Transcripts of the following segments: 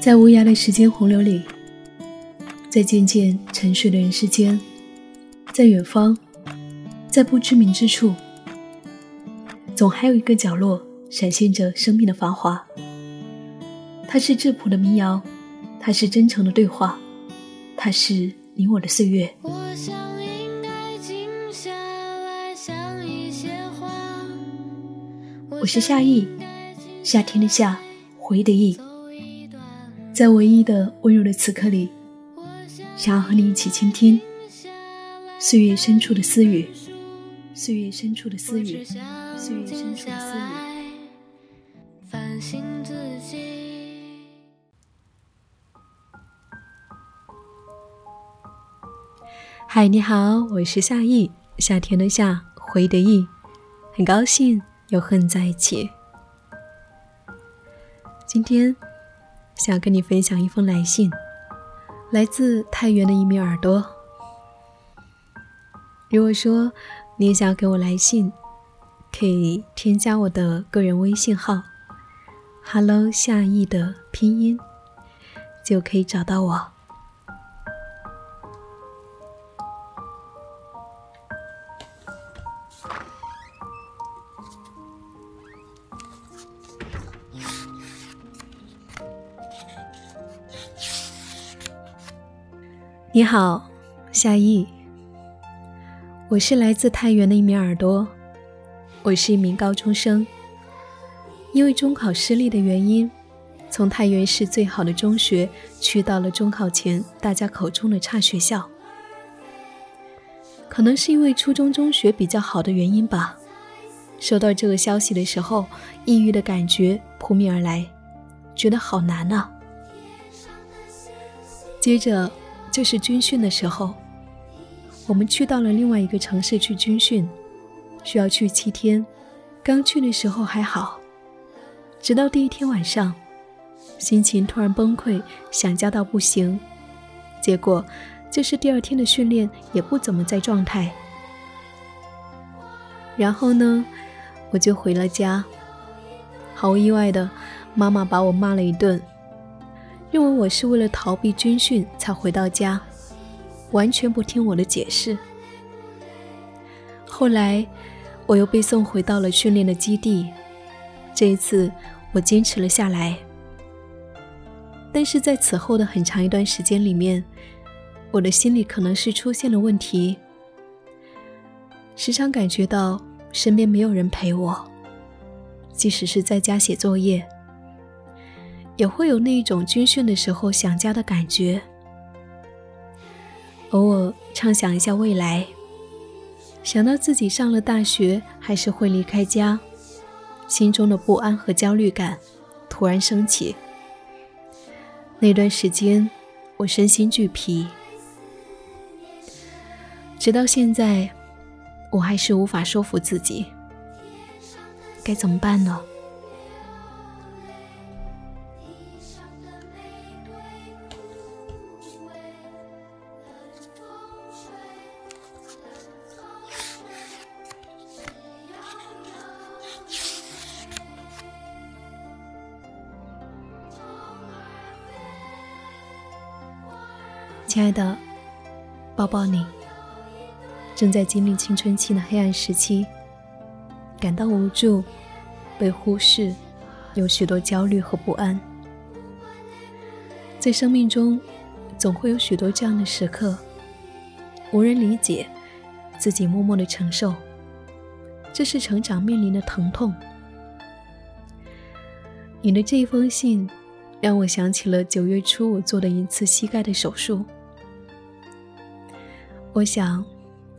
在无涯的时间洪流里，在渐渐沉睡的人世间，在远方，在不知名之处，总还有一个角落闪现着生命的繁华。它是质朴的民谣，它是真诚的对话，它是你我的岁月。我是夏意，夏天的夏，回忆的忆。在唯一的温柔的此刻里，想要和你一起倾听岁月深处的私语，岁月深处的私语，岁月深处的私语。嗨，你好，我是夏意，夏天的夏，回忆的忆，很高兴又和你在一起。今天。想跟你分享一封来信，来自太原的一名耳朵。如果说你也想要给我来信，可以添加我的个人微信号 “hello 夏意”的拼音，就可以找到我。你好，夏意。我是来自太原的一名耳朵，我是一名高中生。因为中考失利的原因，从太原市最好的中学去到了中考前大家口中的差学校。可能是因为初中中学比较好的原因吧。收到这个消息的时候，抑郁的感觉扑面而来，觉得好难啊。接着。就是军训的时候，我们去到了另外一个城市去军训，需要去七天。刚去的时候还好，直到第一天晚上，心情突然崩溃，想家到不行。结果就是第二天的训练也不怎么在状态。然后呢，我就回了家。毫无意外的，妈妈把我骂了一顿。认为我是为了逃避军训才回到家，完全不听我的解释。后来，我又被送回到了训练的基地。这一次，我坚持了下来。但是在此后的很长一段时间里面，我的心里可能是出现了问题，时常感觉到身边没有人陪我，即使是在家写作业。也会有那一种军训的时候想家的感觉，偶尔畅想一下未来，想到自己上了大学还是会离开家，心中的不安和焦虑感突然升起。那段时间，我身心俱疲，直到现在，我还是无法说服自己，该怎么办呢？亲爱的，抱抱你。正在经历青春期的黑暗时期，感到无助、被忽视，有许多焦虑和不安。在生命中，总会有许多这样的时刻，无人理解，自己默默的承受，这是成长面临的疼痛。你的这一封信，让我想起了九月初我做的一次膝盖的手术。我想，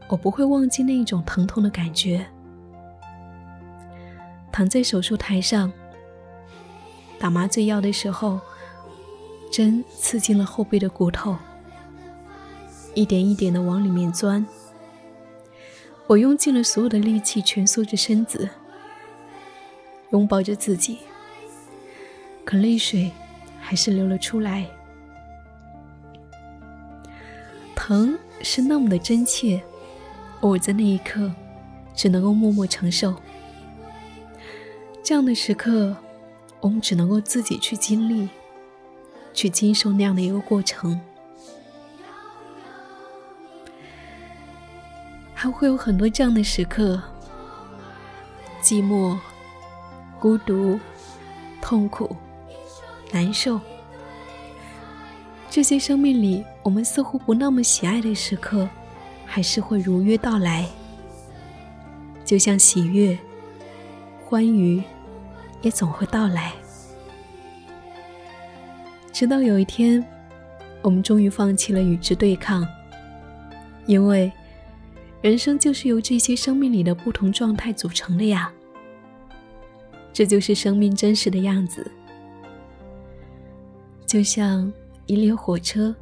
我不会忘记那一种疼痛的感觉。躺在手术台上，打麻醉药的时候，针刺进了后背的骨头，一点一点的往里面钻。我用尽了所有的力气，蜷缩着身子，拥抱着自己，可泪水还是流了出来。疼。是那么的真切，我在那一刻只能够默默承受。这样的时刻，我们只能够自己去经历，去经受那样的一个过程。还会有很多这样的时刻：寂寞、孤独、痛苦、难受。这些生命里我们似乎不那么喜爱的时刻，还是会如约到来。就像喜悦、欢愉，也总会到来。直到有一天，我们终于放弃了与之对抗，因为人生就是由这些生命里的不同状态组成的呀。这就是生命真实的样子，就像。一列火车，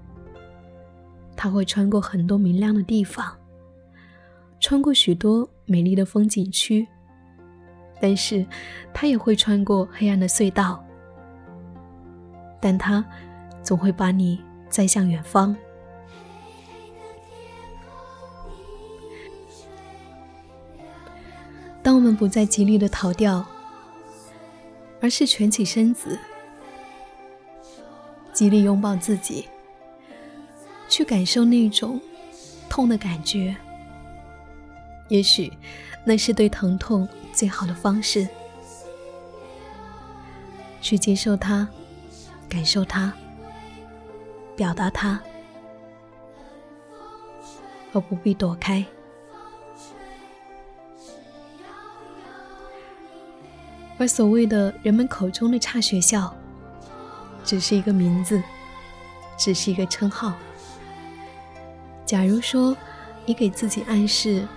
它会穿过很多明亮的地方，穿过许多美丽的风景区，但是它也会穿过黑暗的隧道，但它总会把你载向远方。当我们不再极力的逃掉，而是蜷起身子。极力拥抱自己，去感受那种痛的感觉。也许那是对疼痛最好的方式。去接受它，感受它，表达它，而不必躲开。而所谓的人们口中的差学校。只是一个名字，只是一个称号。假如说你给自己暗示，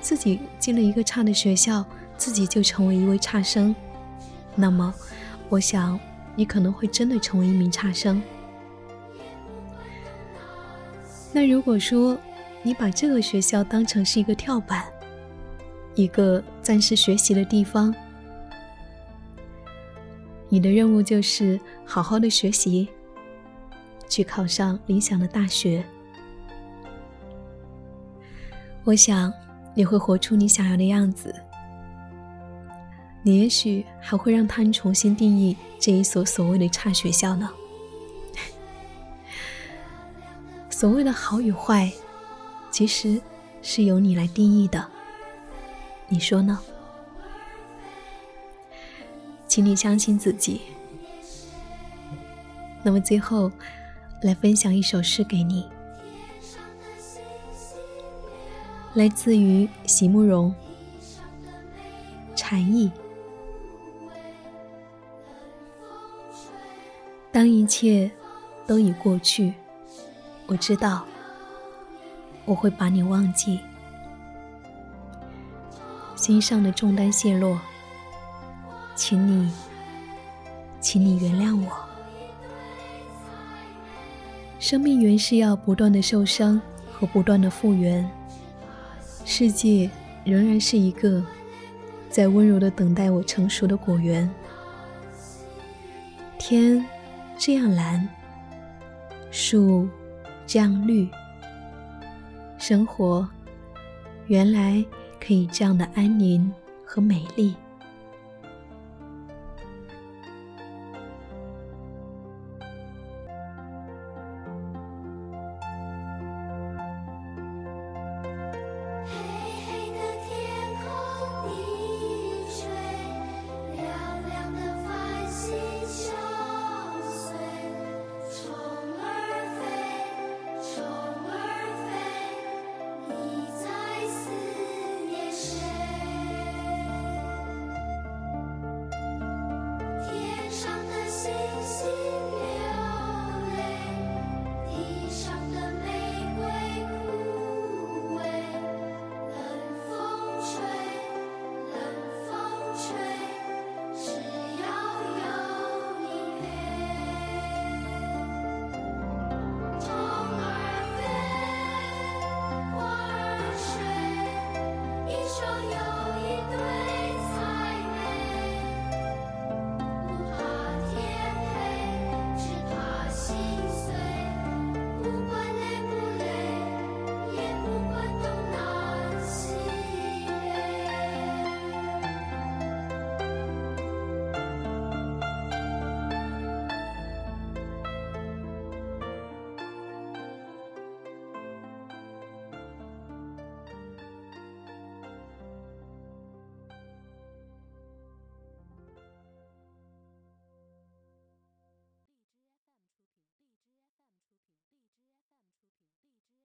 自己进了一个差的学校，自己就成为一位差生，那么，我想你可能会真的成为一名差生。那如果说你把这个学校当成是一个跳板，一个暂时学习的地方。你的任务就是好好的学习，去考上理想的大学。我想你会活出你想要的样子。你也许还会让他人重新定义这一所所谓的差学校呢。所谓的好与坏，其实是由你来定义的。你说呢？请你相信自己。那么最后，来分享一首诗给你，来自于席慕容，禅意。当一切都已过去，我知道我会把你忘记，心上的重担卸落。请你，请你原谅我。生命原是要不断的受伤和不断的复原，世界仍然是一个在温柔的等待我成熟的果园。天这样蓝，树这样绿，生活原来可以这样的安宁和美丽。